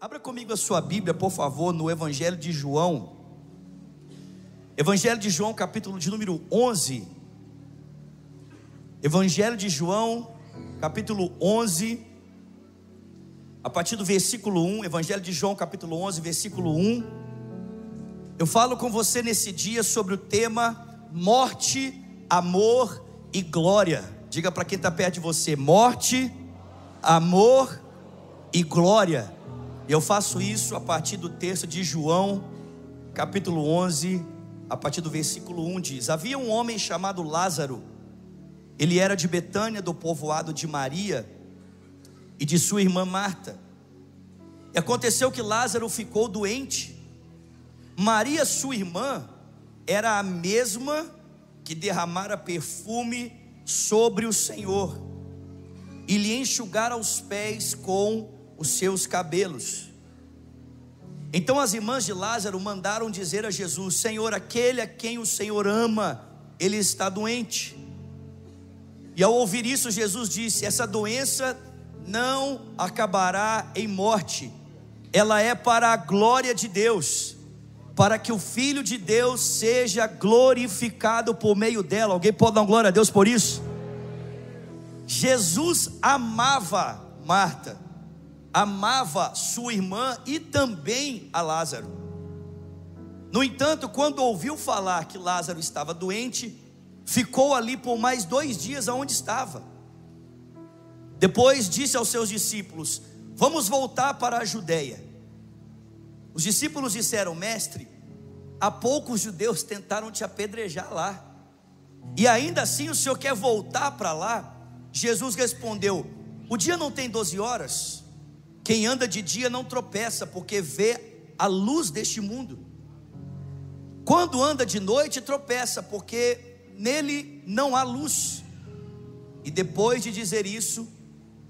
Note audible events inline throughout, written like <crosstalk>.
Abra comigo a sua Bíblia, por favor, no Evangelho de João. Evangelho de João, capítulo de número 11. Evangelho de João, capítulo 11. A partir do versículo 1, Evangelho de João, capítulo 11, versículo 1. Eu falo com você nesse dia sobre o tema morte, amor e glória. Diga para quem está perto de você: morte, amor e glória. Eu faço isso a partir do texto de João, capítulo 11, a partir do versículo 1 diz: Havia um homem chamado Lázaro, ele era de Betânia, do povoado de Maria e de sua irmã Marta. E aconteceu que Lázaro ficou doente. Maria, sua irmã, era a mesma que derramara perfume sobre o Senhor e lhe enxugara os pés com os seus cabelos. Então as irmãs de Lázaro mandaram dizer a Jesus: Senhor, aquele a quem o Senhor ama, ele está doente. E ao ouvir isso, Jesus disse: Essa doença não acabará em morte, ela é para a glória de Deus, para que o Filho de Deus seja glorificado por meio dela. Alguém pode dar glória a Deus por isso? Jesus amava Marta amava sua irmã e também a Lázaro. No entanto, quando ouviu falar que Lázaro estava doente, ficou ali por mais dois dias aonde estava. Depois disse aos seus discípulos: Vamos voltar para a Judéia. Os discípulos disseram: Mestre, há poucos judeus tentaram te apedrejar lá, e ainda assim o senhor quer voltar para lá? Jesus respondeu: O dia não tem doze horas? Quem anda de dia não tropeça, porque vê a luz deste mundo. Quando anda de noite, tropeça, porque nele não há luz. E depois de dizer isso,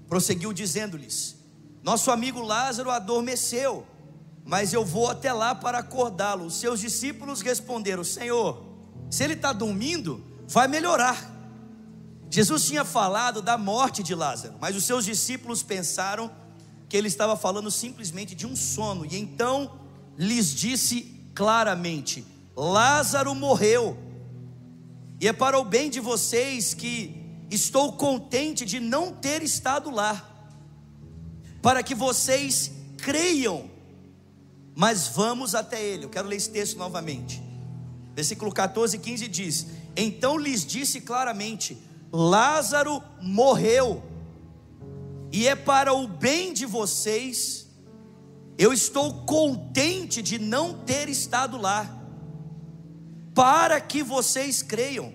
prosseguiu dizendo-lhes: Nosso amigo Lázaro adormeceu, mas eu vou até lá para acordá-lo. Seus discípulos responderam: Senhor, se ele está dormindo, vai melhorar. Jesus tinha falado da morte de Lázaro, mas os seus discípulos pensaram que ele estava falando simplesmente de um sono, e então lhes disse claramente: Lázaro morreu, e é para o bem de vocês que estou contente de não ter estado lá, para que vocês creiam, mas vamos até ele. Eu quero ler esse texto novamente. Versículo 14 e 15 diz: Então lhes disse claramente: Lázaro morreu e é para o bem de vocês. Eu estou contente de não ter estado lá, para que vocês creiam.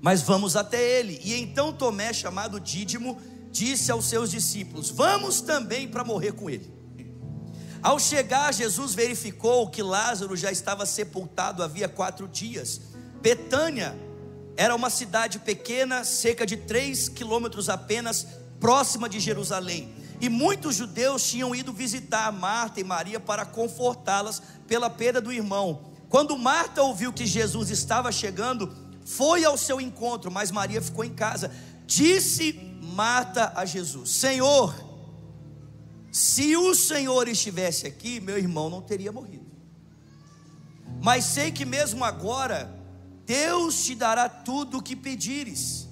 Mas vamos até ele. E então Tomé, chamado Dídimo, disse aos seus discípulos: Vamos também para morrer com ele. Ao chegar, Jesus verificou que Lázaro já estava sepultado havia quatro dias. Betânia era uma cidade pequena, cerca de três quilômetros apenas próxima de Jerusalém. E muitos judeus tinham ido visitar Marta e Maria para confortá-las pela perda do irmão. Quando Marta ouviu que Jesus estava chegando, foi ao seu encontro, mas Maria ficou em casa. Disse Marta a Jesus: Senhor, se o Senhor estivesse aqui, meu irmão não teria morrido. Mas sei que mesmo agora, Deus te dará tudo o que pedires.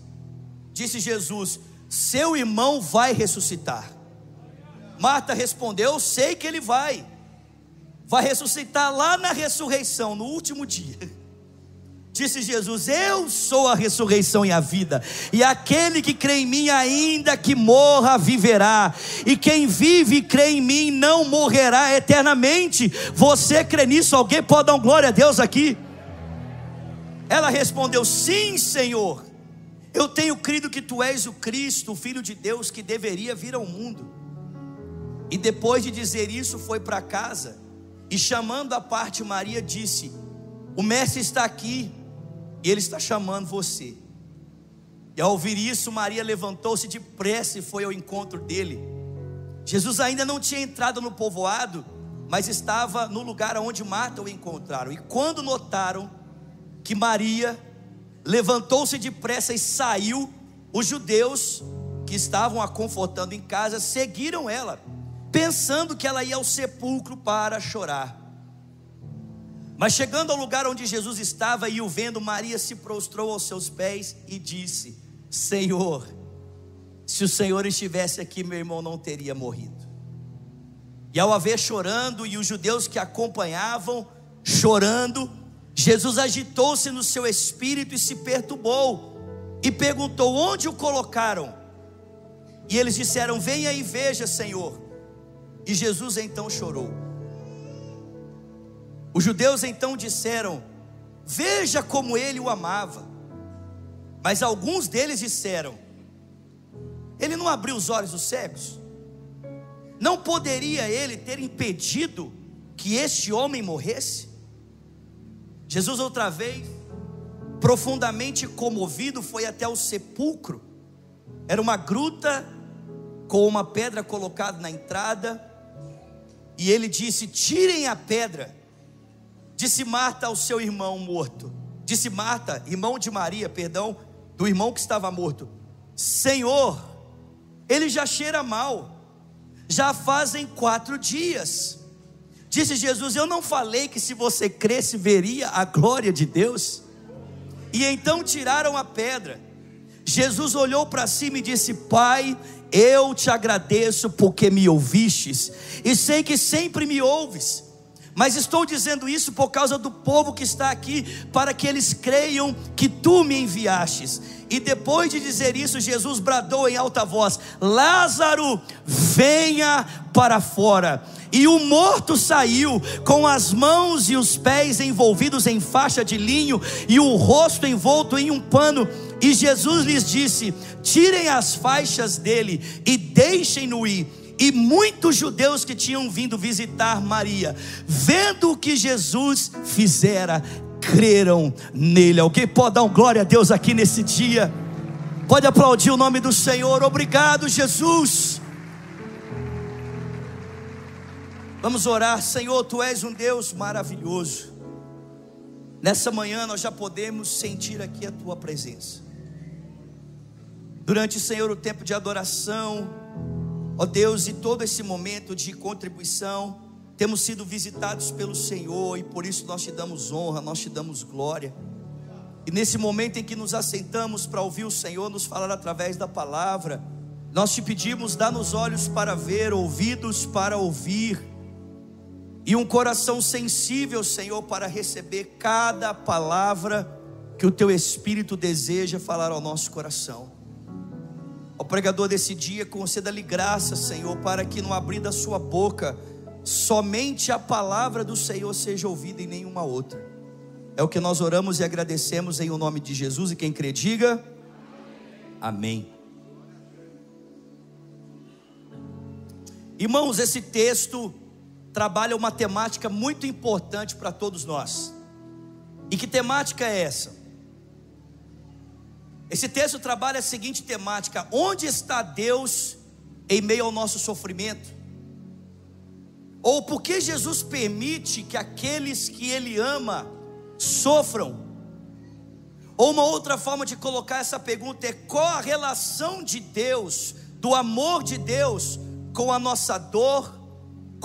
Disse Jesus: seu irmão vai ressuscitar. Marta respondeu: Eu sei que ele vai, vai ressuscitar lá na ressurreição, no último dia. <laughs> Disse Jesus: Eu sou a ressurreição e a vida, e aquele que crê em mim, ainda que morra, viverá, e quem vive e crê em mim não morrerá eternamente. Você crê nisso? Alguém pode dar um glória a Deus aqui? Ela respondeu: Sim, Senhor. Eu tenho crido que tu és o Cristo, o Filho de Deus que deveria vir ao mundo. E depois de dizer isso, foi para casa e chamando a parte Maria, disse: O mestre está aqui e ele está chamando você. E ao ouvir isso, Maria levantou-se depressa e foi ao encontro dele. Jesus ainda não tinha entrado no povoado, mas estava no lugar onde Marta o encontraram. E quando notaram que Maria levantou-se depressa e saiu. Os judeus que estavam a confortando em casa seguiram ela. pensando que ela ia ao sepulcro para chorar. Mas chegando ao lugar onde Jesus estava e o vendo, Maria se prostrou aos seus pés e disse: Senhor, se o Senhor estivesse aqui, meu irmão não teria morrido. E ao haver chorando, e os judeus que acompanhavam chorando, Jesus agitou-se no seu espírito e se perturbou, e perguntou: Onde o colocaram? E eles disseram: Venha e veja, Senhor. E Jesus então chorou. Os judeus então disseram: Veja como ele o amava. Mas alguns deles disseram: Ele não abriu os olhos dos cegos? Não poderia ele ter impedido que este homem morresse? Jesus, outra vez, profundamente comovido, foi até o sepulcro. Era uma gruta com uma pedra colocada na entrada. E ele disse: Tirem a pedra. Disse Marta ao seu irmão morto. Disse Marta, irmão de Maria, perdão, do irmão que estava morto: Senhor, ele já cheira mal, já fazem quatro dias. Disse Jesus: Eu não falei que se você cresce, veria a glória de Deus? E então tiraram a pedra. Jesus olhou para cima e disse: Pai, eu te agradeço porque me ouvistes, e sei que sempre me ouves. Mas estou dizendo isso por causa do povo que está aqui, para que eles creiam que tu me enviastes. E depois de dizer isso, Jesus bradou em alta voz: Lázaro, venha para fora. E o morto saiu, com as mãos e os pés envolvidos em faixa de linho, e o rosto envolto em um pano. E Jesus lhes disse: Tirem as faixas dele e deixem-no ir e muitos judeus que tinham vindo visitar Maria, vendo o que Jesus fizera, creram nele. Alguém pode dar um glória a Deus aqui nesse dia? Pode aplaudir o nome do Senhor. Obrigado, Jesus. Vamos orar, Senhor, tu és um Deus maravilhoso. Nessa manhã nós já podemos sentir aqui a tua presença. Durante, Senhor, o tempo de adoração, Ó Deus, e todo esse momento de contribuição, temos sido visitados pelo Senhor e por isso nós te damos honra, nós te damos glória. E nesse momento em que nos assentamos para ouvir o Senhor nos falar através da palavra, nós te pedimos, dá-nos olhos para ver, ouvidos para ouvir, e um coração sensível, Senhor, para receber cada palavra que o teu Espírito deseja falar ao nosso coração. Ao pregador desse dia, conceda-lhe graça, Senhor, para que no abrir da sua boca, somente a palavra do Senhor seja ouvida e nenhuma outra. É o que nós oramos e agradecemos em o nome de Jesus. E quem crê, diga amém. Irmãos, esse texto trabalha uma temática muito importante para todos nós. E que temática é essa? Esse texto trabalha a seguinte temática: onde está Deus em meio ao nosso sofrimento? Ou por que Jesus permite que aqueles que Ele ama sofram? Ou uma outra forma de colocar essa pergunta é: qual a relação de Deus, do amor de Deus, com a nossa dor,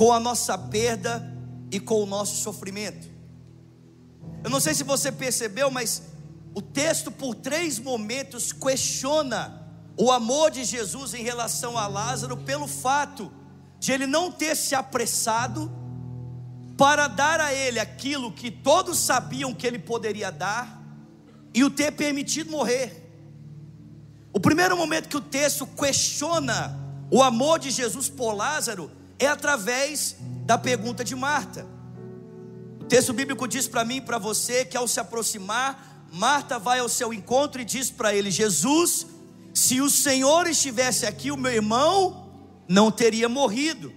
com a nossa perda e com o nosso sofrimento? Eu não sei se você percebeu, mas o texto, por três momentos, questiona o amor de Jesus em relação a Lázaro pelo fato de ele não ter se apressado para dar a ele aquilo que todos sabiam que ele poderia dar e o ter permitido morrer. O primeiro momento que o texto questiona o amor de Jesus por Lázaro é através da pergunta de Marta. O texto bíblico diz para mim e para você que ao se aproximar Marta vai ao seu encontro e diz para ele: Jesus, se o Senhor estivesse aqui, o meu irmão não teria morrido.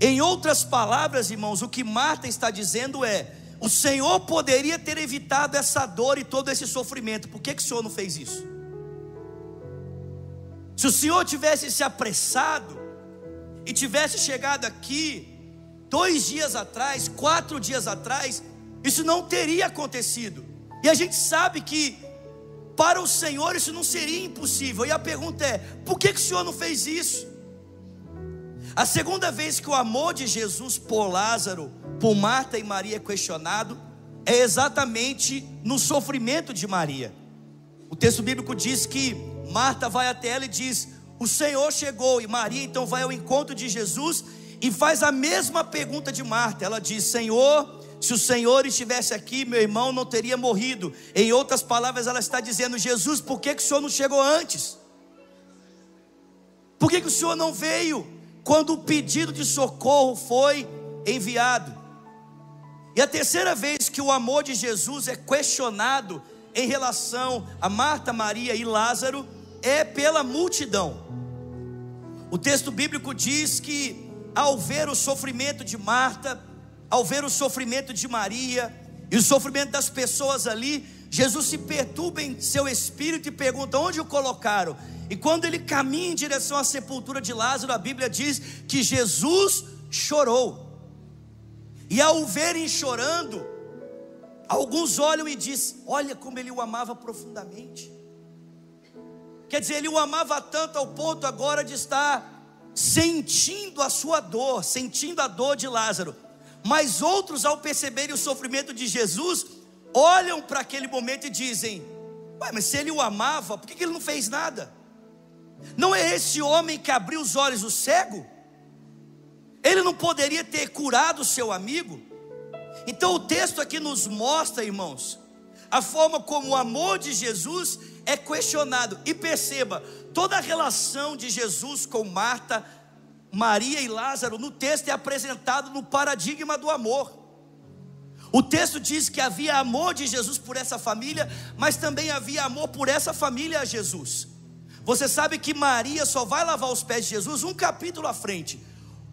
Em outras palavras, irmãos, o que Marta está dizendo é: o Senhor poderia ter evitado essa dor e todo esse sofrimento, por que, que o Senhor não fez isso? Se o Senhor tivesse se apressado e tivesse chegado aqui dois dias atrás, quatro dias atrás, isso não teria acontecido. E a gente sabe que para o Senhor isso não seria impossível. E a pergunta é: por que, que o Senhor não fez isso? A segunda vez que o amor de Jesus por Lázaro, por Marta e Maria é questionado, é exatamente no sofrimento de Maria. O texto bíblico diz que Marta vai até ela e diz: O Senhor chegou, e Maria então vai ao encontro de Jesus e faz a mesma pergunta de Marta. Ela diz: Senhor, se o Senhor estivesse aqui, meu irmão não teria morrido. Em outras palavras, ela está dizendo: Jesus, por que, que o Senhor não chegou antes? Por que, que o Senhor não veio? quando o pedido de socorro foi enviado. E a terceira vez que o amor de Jesus é questionado em relação a Marta, Maria e Lázaro é pela multidão. O texto bíblico diz que ao ver o sofrimento de Marta, ao ver o sofrimento de Maria e o sofrimento das pessoas ali, Jesus se perturba em seu espírito e pergunta: onde o colocaram? E quando ele caminha em direção à sepultura de Lázaro, a Bíblia diz que Jesus chorou. E ao verem chorando, alguns olham e dizem: Olha como ele o amava profundamente. Quer dizer, ele o amava tanto ao ponto agora de estar sentindo a sua dor, sentindo a dor de Lázaro. Mas outros, ao perceberem o sofrimento de Jesus, olham para aquele momento e dizem: Ué, mas se ele o amava, por que ele não fez nada? Não é esse homem que abriu os olhos do cego? Ele não poderia ter curado o seu amigo? Então o texto aqui nos mostra, irmãos, a forma como o amor de Jesus é questionado. E perceba, toda a relação de Jesus com Marta, Maria e Lázaro no texto é apresentado no paradigma do amor. O texto diz que havia amor de Jesus por essa família, mas também havia amor por essa família a Jesus. Você sabe que Maria só vai lavar os pés de Jesus um capítulo à frente.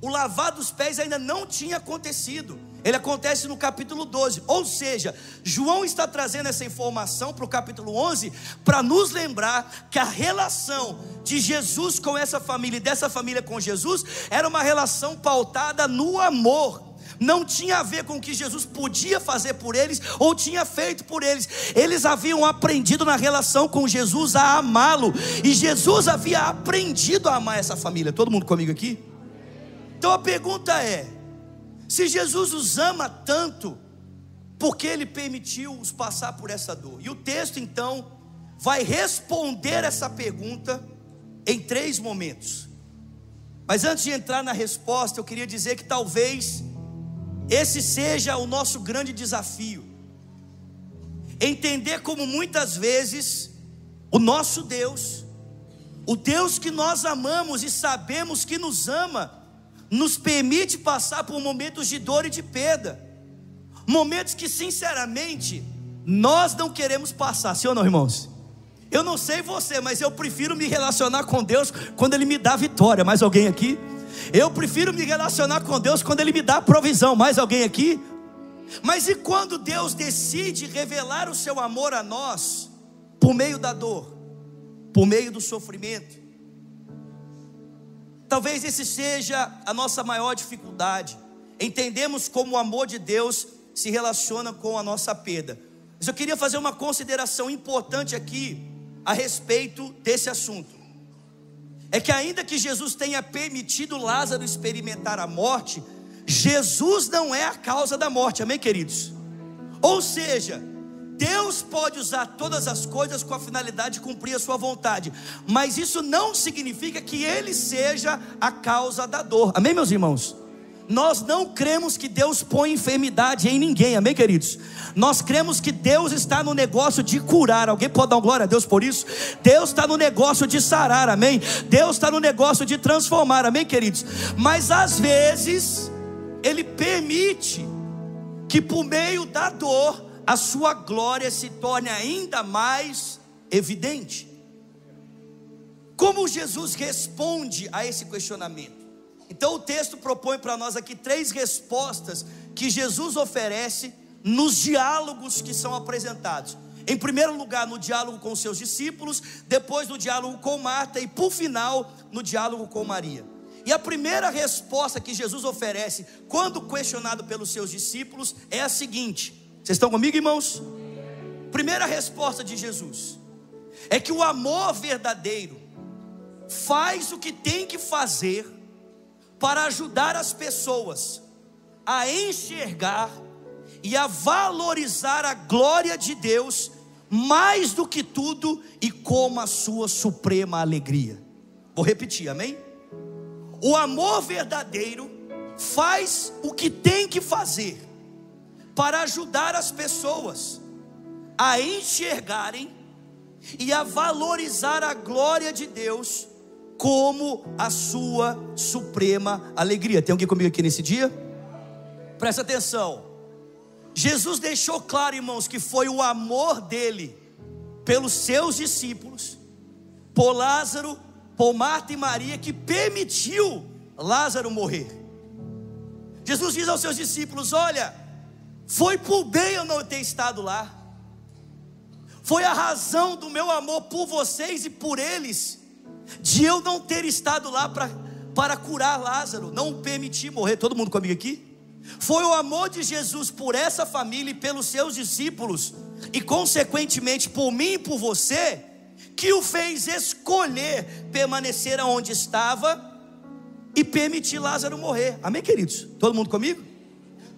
O lavar dos pés ainda não tinha acontecido. Ele acontece no capítulo 12. Ou seja, João está trazendo essa informação para o capítulo 11 para nos lembrar que a relação de Jesus com essa família e dessa família com Jesus era uma relação pautada no amor não tinha a ver com o que Jesus podia fazer por eles ou tinha feito por eles. Eles haviam aprendido na relação com Jesus a amá-lo, e Jesus havia aprendido a amar essa família. Todo mundo comigo aqui? Então a pergunta é: se Jesus os ama tanto, por que ele permitiu-os passar por essa dor? E o texto então vai responder essa pergunta em três momentos. Mas antes de entrar na resposta, eu queria dizer que talvez esse seja o nosso grande desafio. Entender como muitas vezes o nosso Deus, o Deus que nós amamos e sabemos que nos ama, nos permite passar por momentos de dor e de perda, momentos que sinceramente nós não queremos passar, sim ou não, irmãos? Eu não sei você, mas eu prefiro me relacionar com Deus quando Ele me dá vitória. Mais alguém aqui? Eu prefiro me relacionar com Deus quando Ele me dá provisão. Mais alguém aqui? Mas e quando Deus decide revelar o seu amor a nós, por meio da dor, por meio do sofrimento? Talvez esse seja a nossa maior dificuldade. Entendemos como o amor de Deus se relaciona com a nossa perda. Mas eu queria fazer uma consideração importante aqui a respeito desse assunto é que ainda que Jesus tenha permitido Lázaro experimentar a morte, Jesus não é a causa da morte, amém, queridos? Ou seja, Deus pode usar todas as coisas com a finalidade de cumprir a sua vontade, mas isso não significa que Ele seja a causa da dor, amém, meus irmãos? Nós não cremos que Deus põe enfermidade em ninguém, amém, queridos? Nós cremos que Deus está no negócio de curar. Alguém pode dar glória a Deus por isso? Deus está no negócio de sarar, amém? Deus está no negócio de transformar, amém, queridos? Mas às vezes, Ele permite que por meio da dor, a sua glória se torne ainda mais evidente. Como Jesus responde a esse questionamento? Então o texto propõe para nós aqui três respostas que Jesus oferece nos diálogos que são apresentados. Em primeiro lugar, no diálogo com seus discípulos, depois no diálogo com Marta e por final, no diálogo com Maria. E a primeira resposta que Jesus oferece quando questionado pelos seus discípulos é a seguinte: Vocês estão comigo, irmãos? Primeira resposta de Jesus é que o amor verdadeiro faz o que tem que fazer para ajudar as pessoas a enxergar e a valorizar a glória de Deus mais do que tudo e como a sua suprema alegria. Vou repetir, amém? O amor verdadeiro faz o que tem que fazer para ajudar as pessoas a enxergarem e a valorizar a glória de Deus como a sua suprema alegria. Tem alguém comigo aqui nesse dia? Presta atenção. Jesus deixou claro, irmãos, que foi o amor dele pelos seus discípulos, por Lázaro, por Marta e Maria, que permitiu Lázaro morrer. Jesus diz aos seus discípulos: Olha, foi por bem eu não ter estado lá, foi a razão do meu amor por vocês e por eles, de eu não ter estado lá para, para curar Lázaro, não permitir morrer. Todo mundo comigo aqui? Foi o amor de Jesus por essa família e pelos seus discípulos, e consequentemente por mim e por você, que o fez escolher permanecer onde estava e permitir Lázaro morrer. Amém, queridos? Todo mundo comigo?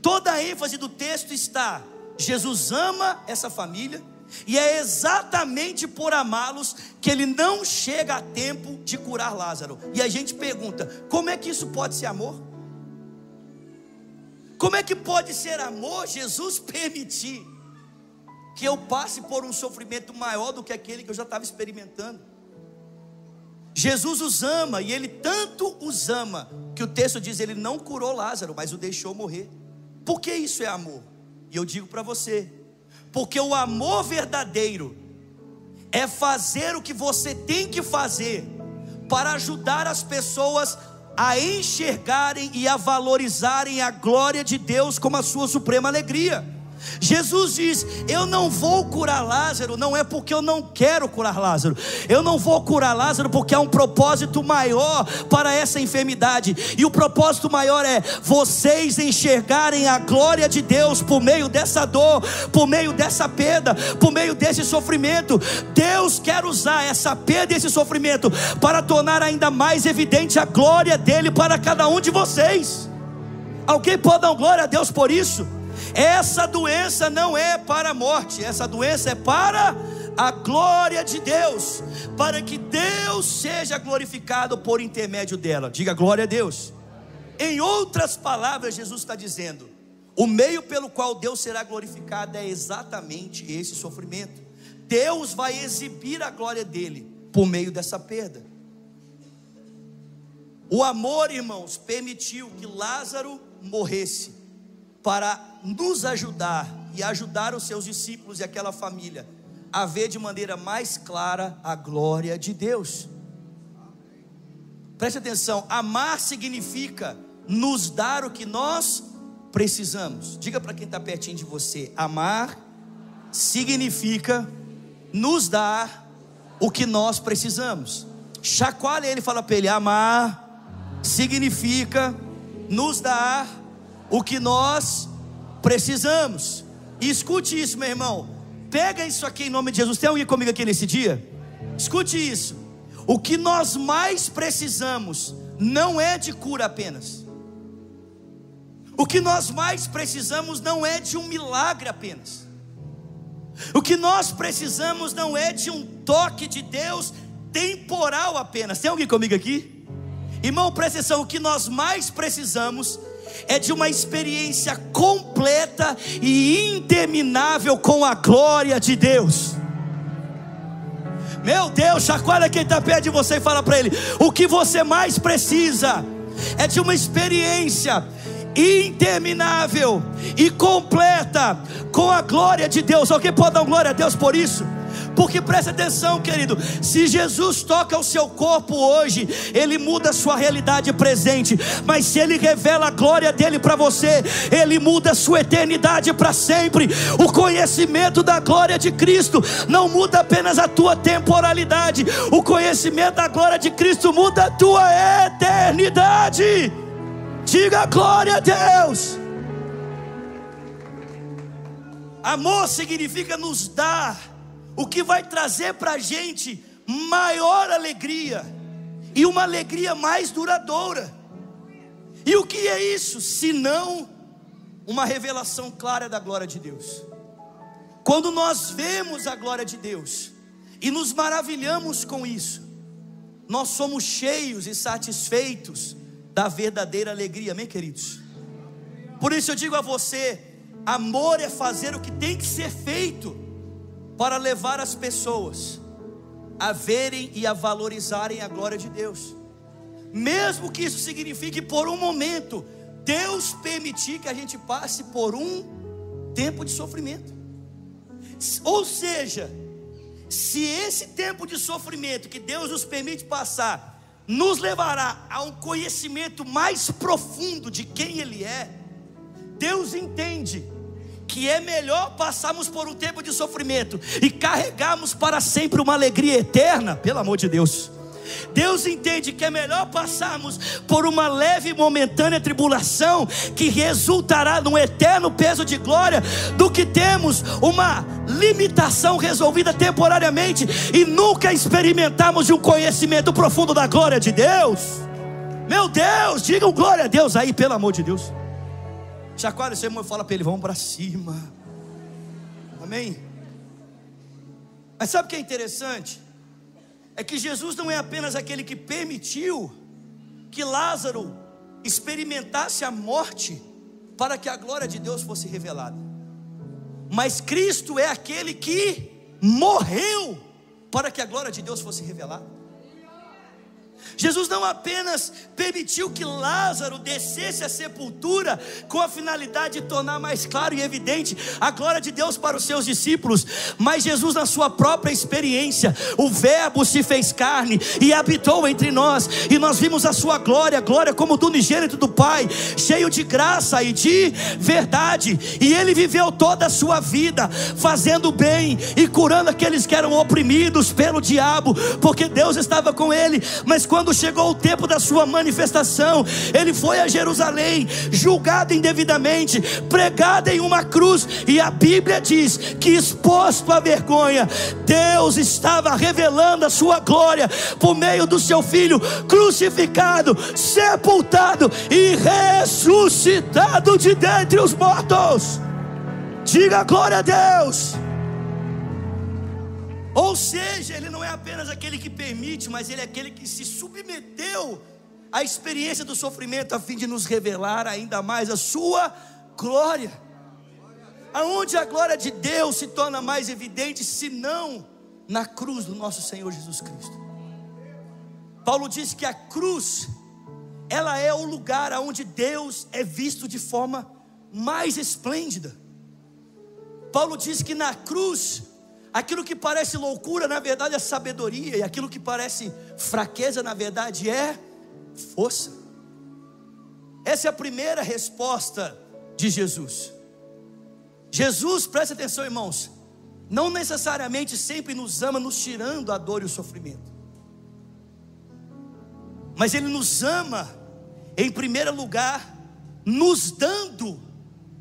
Toda a ênfase do texto está: Jesus ama essa família, e é exatamente por amá-los que ele não chega a tempo de curar Lázaro. E a gente pergunta: como é que isso pode ser amor? Como é que pode ser amor Jesus <laughs> permitir que eu passe por um sofrimento maior do que aquele que eu já estava experimentando? Jesus os ama e ele tanto os ama que o texto diz ele não curou Lázaro, mas o deixou morrer. Por que isso é amor? E eu digo para você, porque o amor verdadeiro é fazer o que você tem que fazer para ajudar as pessoas a enxergarem e a valorizarem a glória de Deus como a sua suprema alegria. Jesus diz: Eu não vou curar Lázaro, não é porque eu não quero curar Lázaro, eu não vou curar Lázaro porque há um propósito maior para essa enfermidade, e o propósito maior é vocês enxergarem a glória de Deus por meio dessa dor, por meio dessa perda, por meio desse sofrimento. Deus quer usar essa perda e esse sofrimento para tornar ainda mais evidente a glória dele para cada um de vocês. Alguém pode dar glória a Deus por isso? Essa doença não é para a morte, essa doença é para a glória de Deus, para que Deus seja glorificado por intermédio dela. Diga glória a Deus. Em outras palavras, Jesus está dizendo: o meio pelo qual Deus será glorificado é exatamente esse sofrimento. Deus vai exibir a glória dele por meio dessa perda. O amor, irmãos, permitiu que Lázaro morresse para nos ajudar e ajudar os seus discípulos e aquela família a ver de maneira mais clara a glória de Deus. Preste atenção: amar significa nos dar o que nós precisamos. Diga para quem está pertinho de você: amar significa nos dar o que nós precisamos. Chacoalha ele fala para ele: amar significa nos dar o que nós precisamos. E escute isso, meu irmão. Pega isso aqui em nome de Jesus. Tem alguém comigo aqui nesse dia? Escute isso. O que nós mais precisamos não é de cura apenas. O que nós mais precisamos não é de um milagre apenas. O que nós precisamos não é de um toque de Deus temporal apenas. Tem alguém comigo aqui? Irmão, presta atenção: o que nós mais precisamos é de uma experiência completa e interminável com a glória de Deus. Meu Deus, chacoalha quem está perto de você e fala para ele: o que você mais precisa é de uma experiência interminável e completa com a glória de Deus. Alguém pode dar glória a Deus por isso? Porque preste atenção, querido, se Jesus toca o seu corpo hoje, ele muda a sua realidade presente, mas se ele revela a glória dele para você, ele muda a sua eternidade para sempre. O conhecimento da glória de Cristo não muda apenas a tua temporalidade, o conhecimento da glória de Cristo muda a tua eternidade. Diga glória a Deus. Amor significa nos dar o que vai trazer para a gente maior alegria e uma alegria mais duradoura. E o que é isso, se não uma revelação clara da glória de Deus? Quando nós vemos a glória de Deus e nos maravilhamos com isso, nós somos cheios e satisfeitos da verdadeira alegria, amém, queridos? Por isso eu digo a você: amor é fazer o que tem que ser feito para levar as pessoas a verem e a valorizarem a glória de Deus, mesmo que isso signifique por um momento, Deus permitir que a gente passe por um tempo de sofrimento, ou seja, se esse tempo de sofrimento que Deus nos permite passar, nos levará a um conhecimento mais profundo de quem Ele é, Deus entende que é melhor passarmos por um tempo de sofrimento e carregarmos para sempre uma alegria eterna, pelo amor de Deus. Deus entende que é melhor passarmos por uma leve e momentânea tribulação que resultará num eterno peso de glória do que temos uma limitação resolvida temporariamente e nunca experimentarmos de um conhecimento profundo da glória de Deus. Meu Deus, digam glória a Deus aí, pelo amor de Deus. Chacoalha o seu irmão e fala para ele: vamos para cima. Amém? Mas sabe o que é interessante? É que Jesus não é apenas aquele que permitiu que Lázaro experimentasse a morte para que a glória de Deus fosse revelada, mas Cristo é aquele que morreu para que a glória de Deus fosse revelada. Jesus não apenas permitiu que Lázaro descesse à sepultura com a finalidade de tornar mais claro e evidente a glória de Deus para os seus discípulos, mas Jesus, na sua própria experiência, o Verbo se fez carne e habitou entre nós, e nós vimos a sua glória, glória como do unigênito do Pai, cheio de graça e de verdade, e ele viveu toda a sua vida fazendo bem e curando aqueles que eram oprimidos pelo diabo, porque Deus estava com ele, mas quando quando chegou o tempo da sua manifestação, ele foi a Jerusalém, julgado indevidamente, pregado em uma cruz, e a Bíblia diz que exposto à vergonha, Deus estava revelando a sua glória por meio do seu filho crucificado, sepultado e ressuscitado de dentre os mortos. Diga glória a Deus. Ou seja, ele não é apenas aquele que permite, mas ele é aquele que se submeteu à experiência do sofrimento a fim de nos revelar ainda mais a sua glória. Aonde a glória de Deus se torna mais evidente, se não na cruz do nosso Senhor Jesus Cristo. Paulo diz que a cruz, ela é o lugar onde Deus é visto de forma mais esplêndida. Paulo diz que na cruz Aquilo que parece loucura, na verdade é sabedoria, e aquilo que parece fraqueza, na verdade é força. Essa é a primeira resposta de Jesus. Jesus, preste atenção, irmãos, não necessariamente sempre nos ama nos tirando a dor e o sofrimento, mas Ele nos ama, em primeiro lugar, nos dando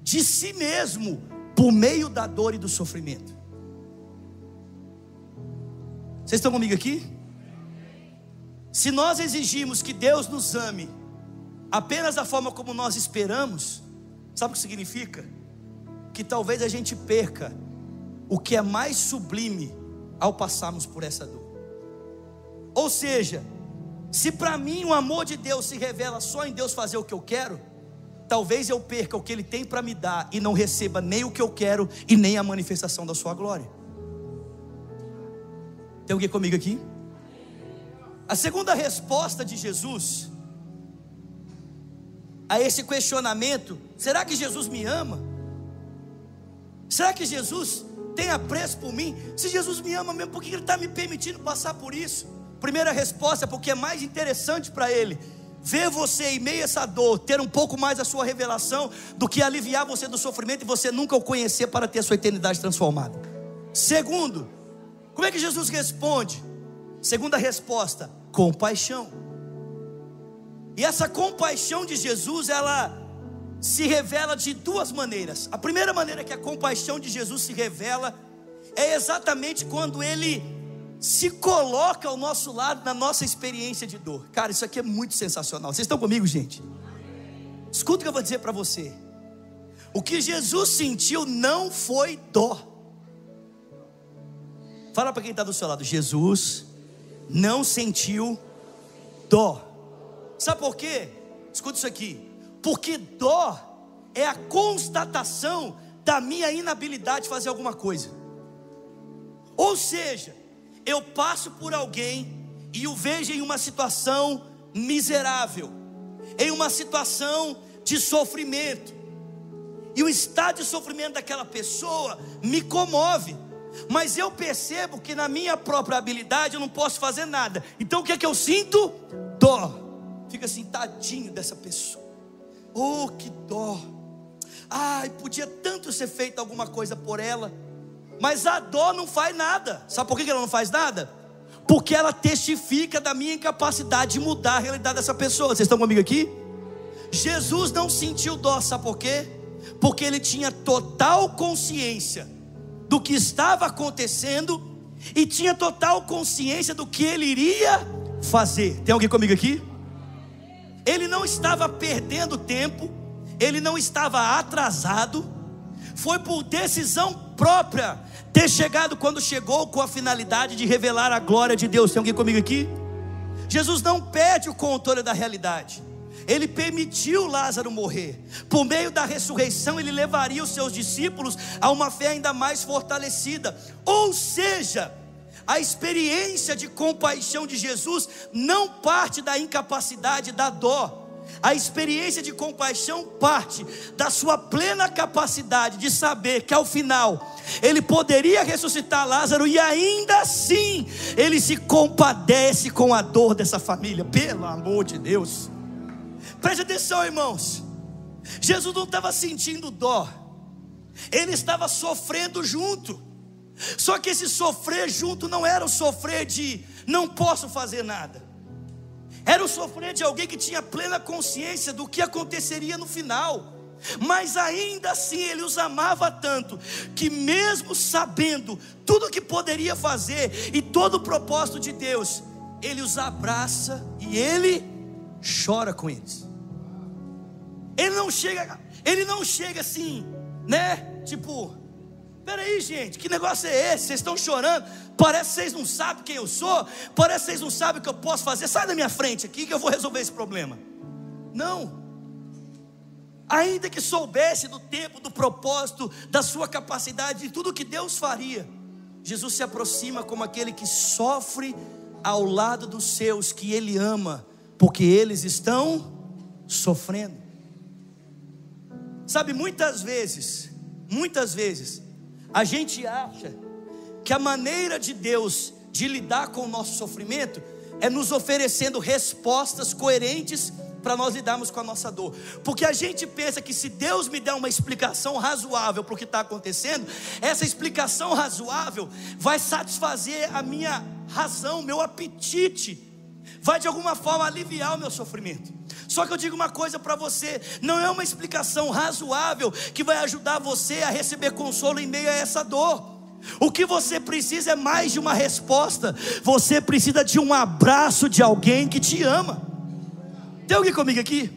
de si mesmo por meio da dor e do sofrimento. Vocês estão comigo aqui? Se nós exigimos que Deus nos ame apenas da forma como nós esperamos, sabe o que significa? Que talvez a gente perca o que é mais sublime ao passarmos por essa dor. Ou seja, se para mim o amor de Deus se revela só em Deus fazer o que eu quero, talvez eu perca o que Ele tem para me dar e não receba nem o que eu quero e nem a manifestação da Sua glória. Tem alguém comigo aqui? A segunda resposta de Jesus a esse questionamento: será que Jesus me ama? Será que Jesus tem apreço por mim? Se Jesus me ama mesmo, por que Ele está me permitindo passar por isso? Primeira resposta, porque é mais interessante para Ele ver você em meio a essa dor, ter um pouco mais a sua revelação, do que aliviar você do sofrimento e você nunca o conhecer para ter a sua eternidade transformada. Segundo, como é que Jesus responde? Segunda resposta: compaixão. E essa compaixão de Jesus, ela se revela de duas maneiras. A primeira maneira que a compaixão de Jesus se revela é exatamente quando ele se coloca ao nosso lado na nossa experiência de dor. Cara, isso aqui é muito sensacional. Vocês estão comigo, gente? Escuta o que eu vou dizer para você. O que Jesus sentiu não foi dó. Fala para quem está do seu lado: Jesus não sentiu dó. Sabe por quê? Escuta isso aqui. Porque dó é a constatação da minha inabilidade de fazer alguma coisa. Ou seja, eu passo por alguém e o vejo em uma situação miserável, em uma situação de sofrimento. E o estado de sofrimento daquela pessoa me comove. Mas eu percebo que na minha própria habilidade eu não posso fazer nada. Então o que é que eu sinto? Dó. Fica assim, tadinho dessa pessoa. Oh, que dó. Ai, podia tanto ser feito alguma coisa por ela. Mas a dó não faz nada. Sabe por que ela não faz nada? Porque ela testifica da minha incapacidade de mudar a realidade dessa pessoa. Vocês estão comigo aqui? Jesus não sentiu dó, sabe por quê? Porque ele tinha total consciência do que estava acontecendo e tinha total consciência do que ele iria fazer. Tem alguém comigo aqui? Ele não estava perdendo tempo, ele não estava atrasado, foi por decisão própria ter chegado quando chegou com a finalidade de revelar a glória de Deus. Tem alguém comigo aqui? Jesus não perde o controle da realidade. Ele permitiu Lázaro morrer. Por meio da ressurreição, ele levaria os seus discípulos a uma fé ainda mais fortalecida. Ou seja, a experiência de compaixão de Jesus não parte da incapacidade da dó. A experiência de compaixão parte da sua plena capacidade de saber que ao final ele poderia ressuscitar Lázaro e ainda assim ele se compadece com a dor dessa família. Pelo amor de Deus. Preste atenção, irmãos. Jesus não estava sentindo dó, ele estava sofrendo junto. Só que esse sofrer junto não era o sofrer de não posso fazer nada. Era o sofrer de alguém que tinha plena consciência do que aconteceria no final. Mas ainda assim ele os amava tanto que mesmo sabendo tudo o que poderia fazer e todo o propósito de Deus, ele os abraça e ele chora com eles. Ele não chega, ele não chega assim, né? Tipo, peraí, gente, que negócio é esse? Vocês estão chorando? Parece que vocês não sabem quem eu sou, parece que vocês não sabem o que eu posso fazer. Sai da minha frente aqui que eu vou resolver esse problema. Não. Ainda que soubesse do tempo, do propósito, da sua capacidade, de tudo que Deus faria, Jesus se aproxima como aquele que sofre ao lado dos seus que ele ama, porque eles estão sofrendo. Sabe, muitas vezes, muitas vezes, a gente acha que a maneira de Deus de lidar com o nosso sofrimento é nos oferecendo respostas coerentes para nós lidarmos com a nossa dor. Porque a gente pensa que se Deus me der uma explicação razoável para o que está acontecendo, essa explicação razoável vai satisfazer a minha razão, meu apetite, vai de alguma forma aliviar o meu sofrimento. Só que eu digo uma coisa para você: não é uma explicação razoável que vai ajudar você a receber consolo em meio a essa dor. O que você precisa é mais de uma resposta, você precisa de um abraço de alguém que te ama. Tem alguém comigo aqui?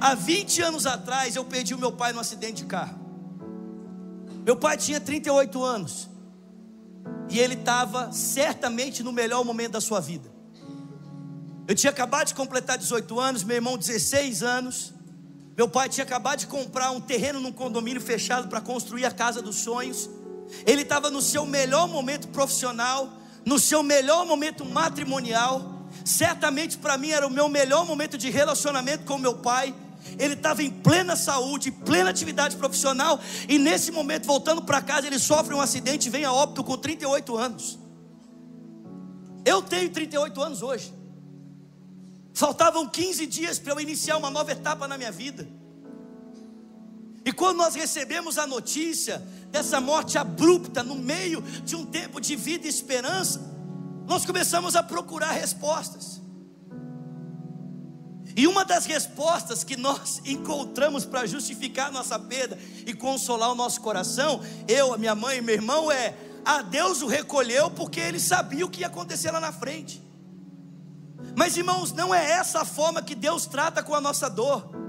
Há 20 anos atrás eu perdi o meu pai num acidente de carro. Meu pai tinha 38 anos. E ele estava certamente no melhor momento da sua vida. Eu tinha acabado de completar 18 anos, meu irmão 16 anos. Meu pai tinha acabado de comprar um terreno num condomínio fechado para construir a casa dos sonhos. Ele estava no seu melhor momento profissional, no seu melhor momento matrimonial. Certamente para mim era o meu melhor momento de relacionamento com meu pai. Ele estava em plena saúde, plena atividade profissional, e nesse momento, voltando para casa, ele sofre um acidente e vem a óbito com 38 anos. Eu tenho 38 anos hoje. Faltavam 15 dias para eu iniciar uma nova etapa na minha vida. E quando nós recebemos a notícia dessa morte abrupta no meio de um tempo de vida e esperança, nós começamos a procurar respostas. E uma das respostas que nós <laughs> encontramos para justificar nossa perda e consolar o nosso coração, eu, a minha mãe e meu irmão, é: a Deus o recolheu porque ele sabia o que ia acontecer lá na frente. Mas irmãos, não é essa a forma que Deus trata com a nossa dor.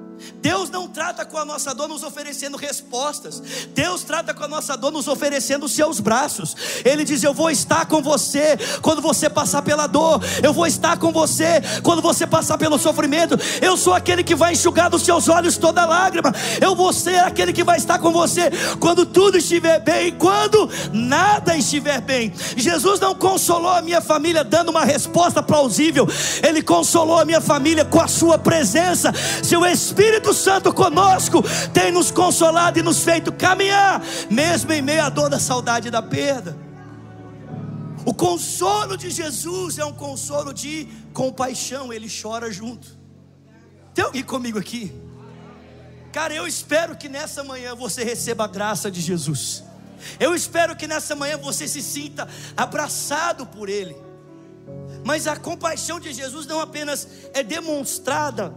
Deus não trata com a nossa dor nos oferecendo respostas. Deus trata com a nossa dor nos oferecendo os seus braços. Ele diz: Eu vou estar com você quando você passar pela dor. Eu vou estar com você quando você passar pelo sofrimento. Eu sou aquele que vai enxugar dos seus olhos toda lágrima. Eu vou ser aquele que vai estar com você quando tudo estiver bem e quando nada estiver bem. Jesus não consolou a minha família dando uma resposta plausível. Ele consolou a minha família com a sua presença. Seu Espírito Santo conosco tem nos consolado e nos feito caminhar, mesmo em meio à dor da saudade e da perda. O consolo de Jesus é um consolo de compaixão, ele chora junto. Tem alguém comigo aqui? Cara, eu espero que nessa manhã você receba a graça de Jesus. Eu espero que nessa manhã você se sinta abraçado por Ele. Mas a compaixão de Jesus não apenas é demonstrada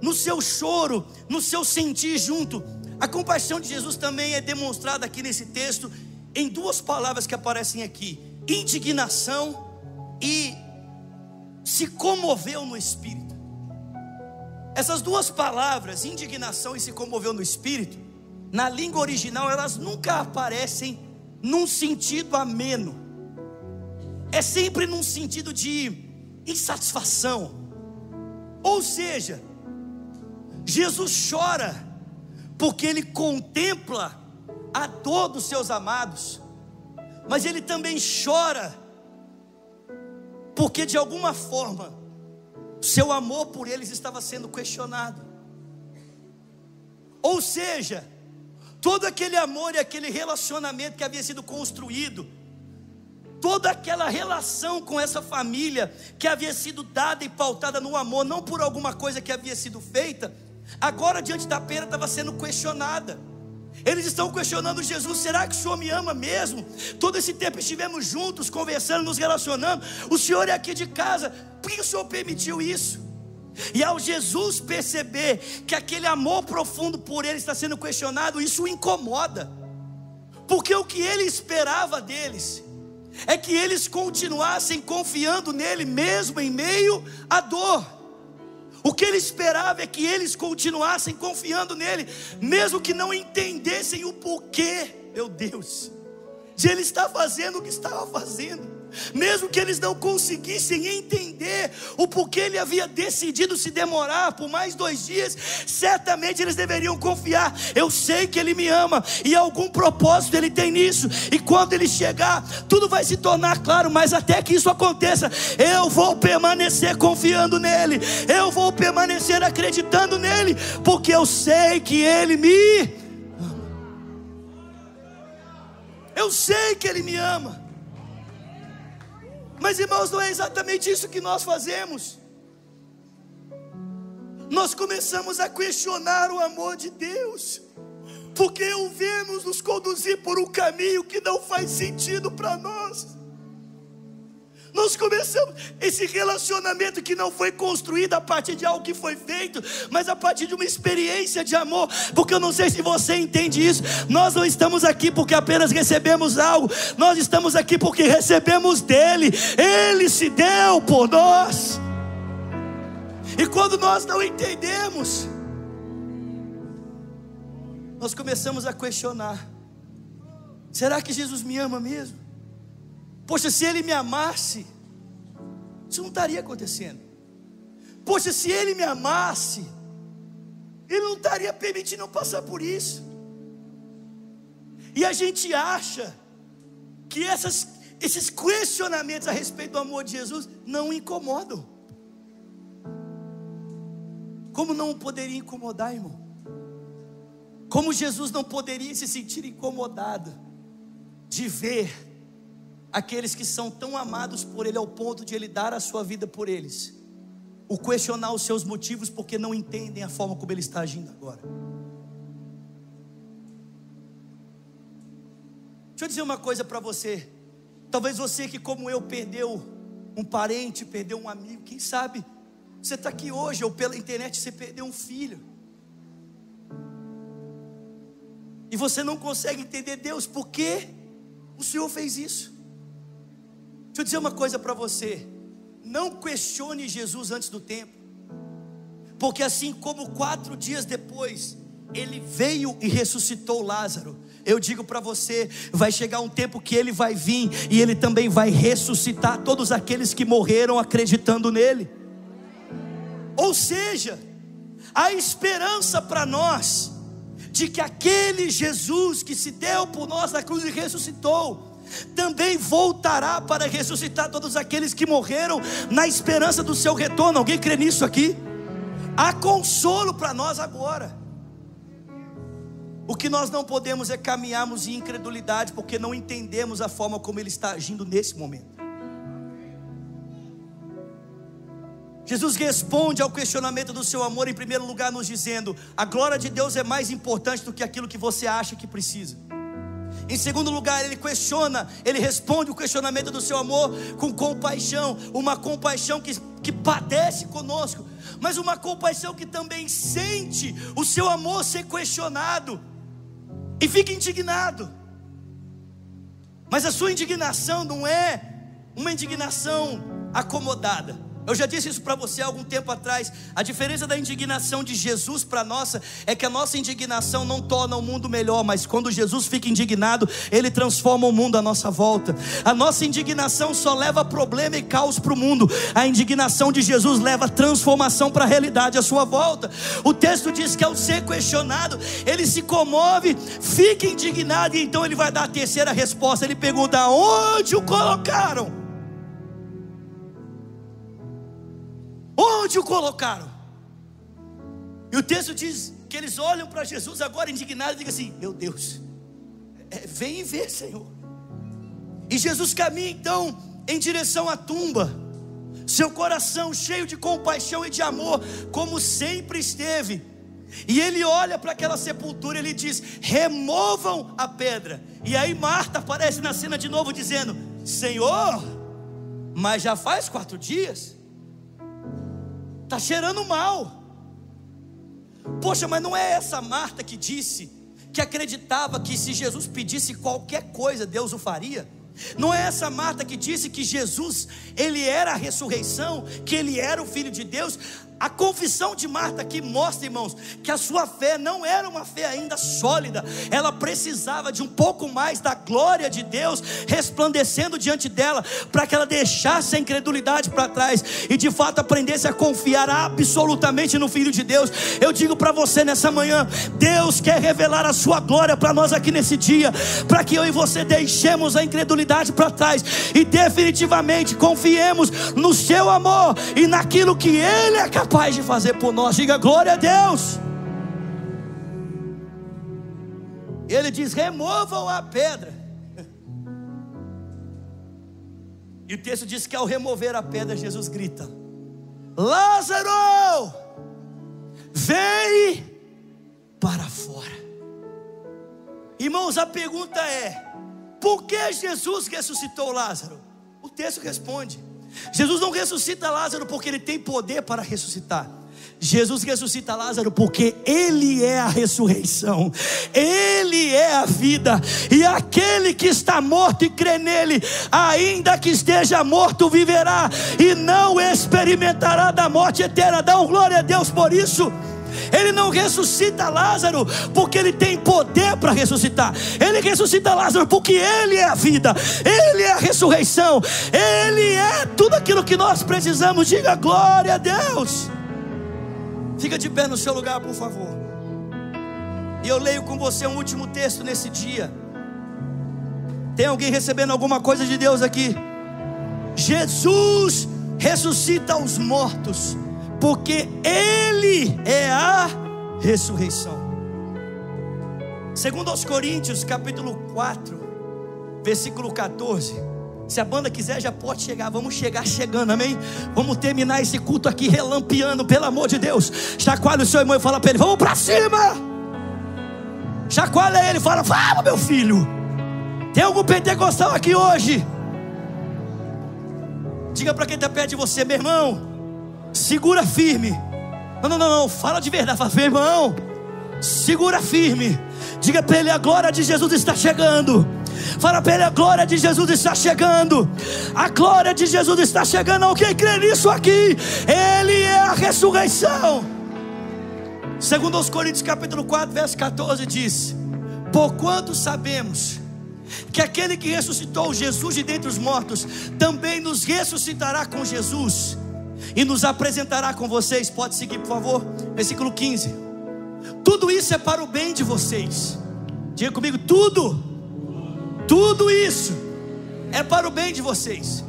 no seu choro, no seu sentir junto. A compaixão de Jesus também é demonstrada aqui nesse texto em duas palavras que aparecem aqui: indignação e se comoveu no espírito. Essas duas palavras, indignação e se comoveu no espírito, na língua original elas nunca aparecem num sentido ameno. É sempre num sentido de insatisfação. Ou seja, Jesus chora porque ele contempla a dor dos seus amados, mas ele também chora porque de alguma forma seu amor por eles estava sendo questionado. Ou seja, todo aquele amor e aquele relacionamento que havia sido construído, toda aquela relação com essa família que havia sido dada e pautada no amor, não por alguma coisa que havia sido feita, agora diante da pena estava sendo questionada. Eles estão questionando Jesus: será que o Senhor me ama mesmo? Todo esse tempo estivemos juntos, conversando, nos relacionando. O Senhor é aqui de casa, por que o Senhor permitiu isso? E ao Jesus perceber que aquele amor profundo por ele está sendo questionado, isso o incomoda, porque o que ele esperava deles é que eles continuassem confiando nele, mesmo em meio à dor. O que ele esperava é que eles continuassem confiando nele, mesmo que não entendessem o porquê, meu Deus, de ele estar fazendo o que estava fazendo mesmo que eles não conseguissem entender o porquê ele havia decidido se demorar por mais dois dias, certamente eles deveriam confiar. Eu sei que ele me ama e algum propósito ele tem nisso, e quando ele chegar, tudo vai se tornar claro. Mas até que isso aconteça, eu vou permanecer confiando nele, eu vou permanecer acreditando nele, porque eu sei que ele me ama. Eu sei que ele me ama. Mas irmãos, não é exatamente isso que nós fazemos. Nós começamos a questionar o amor de Deus, porque o vemos nos conduzir por um caminho que não faz sentido para nós. Nós começamos esse relacionamento que não foi construído a partir de algo que foi feito, mas a partir de uma experiência de amor. Porque eu não sei se você entende isso. Nós não estamos aqui porque apenas recebemos algo, nós estamos aqui porque recebemos dele. Ele se deu por nós. E quando nós não entendemos, nós começamos a questionar: será que Jesus me ama mesmo? Poxa, se ele me amasse, isso não estaria acontecendo. Poxa, se ele me amasse, ele não estaria permitindo eu passar por isso. E a gente acha que essas, esses questionamentos a respeito do amor de Jesus não incomodam. Como não poderia incomodar, irmão? Como Jesus não poderia se sentir incomodado de ver aqueles que são tão amados por Ele ao ponto de Ele dar a sua vida por eles, o questionar os seus motivos porque não entendem a forma como Ele está agindo agora. Deixa eu dizer uma coisa para você. Talvez você que, como eu, perdeu um parente, perdeu um amigo, quem sabe você está aqui hoje, ou pela internet você perdeu um filho. E você não consegue entender Deus, por que o Senhor fez isso? Deixa eu dizer uma coisa para você. Não questione Jesus antes do tempo. Porque assim como quatro dias depois, ele veio e ressuscitou Lázaro. Eu digo para você, vai chegar um tempo que ele vai vir e ele também vai ressuscitar todos aqueles que morreram acreditando nele. Ou seja, a esperança para nós de que aquele Jesus que se deu por nós na cruz e ressuscitou, também voltará para ressuscitar todos aqueles que morreram na esperança do seu retorno. Alguém crê nisso aqui? Há consolo para nós agora. O que nós não podemos é caminharmos em incredulidade, porque não entendemos a forma como Ele está agindo nesse momento. Jesus responde ao questionamento do seu amor, em primeiro lugar, nos dizendo: a glória de Deus é mais importante do que aquilo que você acha que precisa. Em segundo lugar, ele questiona, ele responde o questionamento do seu amor com compaixão, uma compaixão que, que padece conosco, mas uma compaixão que também sente o seu amor ser questionado e fica indignado. Mas a sua indignação não é uma indignação acomodada. Eu já disse isso para você há algum tempo atrás. A diferença da indignação de Jesus para nossa é que a nossa indignação não torna o mundo melhor, mas quando Jesus fica indignado, ele transforma o mundo à nossa volta. A nossa indignação só leva problema e caos para o mundo. A indignação de Jesus leva transformação para a realidade à sua volta. O texto diz que ao ser questionado, ele se comove, fica indignado e então ele vai dar a terceira resposta. Ele pergunta: onde o colocaram? Onde o colocaram? E o texto diz que eles olham para Jesus agora indignados e dizem assim: Meu Deus, é, vem vê, Senhor. E Jesus caminha então em direção à tumba, seu coração cheio de compaixão e de amor, como sempre esteve. E ele olha para aquela sepultura e ele diz: removam a pedra. E aí Marta aparece na cena de novo dizendo: Senhor, mas já faz quatro dias. Está cheirando mal. Poxa, mas não é essa Marta que disse que acreditava que se Jesus pedisse qualquer coisa, Deus o faria? Não é essa Marta que disse que Jesus, ele era a ressurreição, que ele era o filho de Deus? A confissão de Marta aqui mostra, irmãos, que a sua fé não era uma fé ainda sólida, ela precisava de um pouco mais da glória de Deus resplandecendo diante dela, para que ela deixasse a incredulidade para trás e de fato aprendesse a confiar absolutamente no Filho de Deus. Eu digo para você nessa manhã: Deus quer revelar a sua glória para nós aqui nesse dia, para que eu e você deixemos a incredulidade para trás e definitivamente confiemos no seu amor e naquilo que Ele é capaz de fazer por nós. Diga glória a Deus. Ele diz: removam a pedra. E o texto diz que ao remover a pedra, Jesus grita: Lázaro, vem para fora. Irmãos, a pergunta é: por que Jesus ressuscitou Lázaro? O texto responde: Jesus não ressuscita Lázaro porque ele tem poder para ressuscitar. Jesus ressuscita Lázaro porque Ele é a ressurreição, Ele é a vida, e aquele que está morto e crê nele, ainda que esteja morto, viverá e não experimentará da morte eterna. Dá um glória a Deus por isso. Ele não ressuscita Lázaro porque ele tem poder para ressuscitar. Ele ressuscita Lázaro porque ele é a vida, ele é a ressurreição, ele é tudo aquilo que nós precisamos. Diga glória a Deus. Fica de pé no seu lugar, por favor. E eu leio com você um último texto nesse dia. Tem alguém recebendo alguma coisa de Deus aqui? Jesus ressuscita os mortos porque Ele é a ressurreição. Segundo aos Coríntios, capítulo 4, versículo 14. Se a banda quiser, já pode chegar. Vamos chegar chegando, amém? Vamos terminar esse culto aqui relampeando, pelo amor de Deus. Chacoalha o seu irmão e fala para ele: Vamos para cima. Chacoalha ele fala: Vamos, meu filho. Tem algum pentecostal aqui hoje? Diga para quem está perto de você, meu irmão. Segura firme. Não, não, não, não. Fala de verdade. Fala, irmão. Segura firme. Diga para ele: a glória de Jesus está chegando. Fala para ele: a glória de Jesus está chegando. A glória de Jesus está chegando. Alguém crê nisso aqui? Ele é a ressurreição. Segundo aos Coríntios capítulo 4, verso 14 diz: Porquanto sabemos que aquele que ressuscitou Jesus de dentre os mortos também nos ressuscitará com Jesus e nos apresentará com vocês. Pode seguir, por favor. Versículo 15. Tudo isso é para o bem de vocês. Diga comigo, tudo. Tudo isso é para o bem de vocês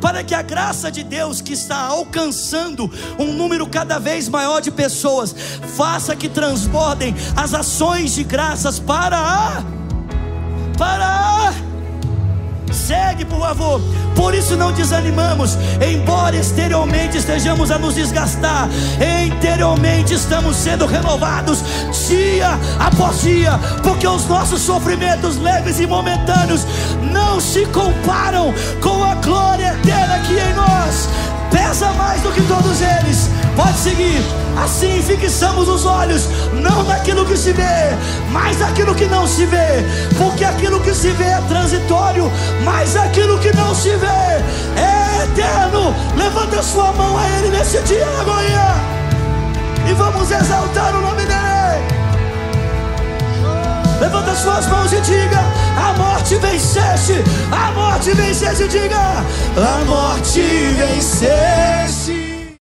para que a graça de Deus que está alcançando um número cada vez maior de pessoas, faça que transbordem as ações de graças para a para a Segue, por favor. Por isso não desanimamos, embora exteriormente estejamos a nos desgastar, interiormente estamos sendo renovados dia após dia, porque os nossos sofrimentos leves e momentâneos não se comparam com a glória eterna que em nós pesa mais do que todos eles. Pode seguir. Assim fixamos os olhos, não naquilo que se vê, mas naquilo que não se vê, porque aquilo que se vê é transitório, mas aquilo que não se vê é eterno. Levanta sua mão a Ele nesse dia na manhã e vamos exaltar o nome dEle. Levanta suas mãos e diga: A morte venceste, a morte venceste, diga: A morte venceste.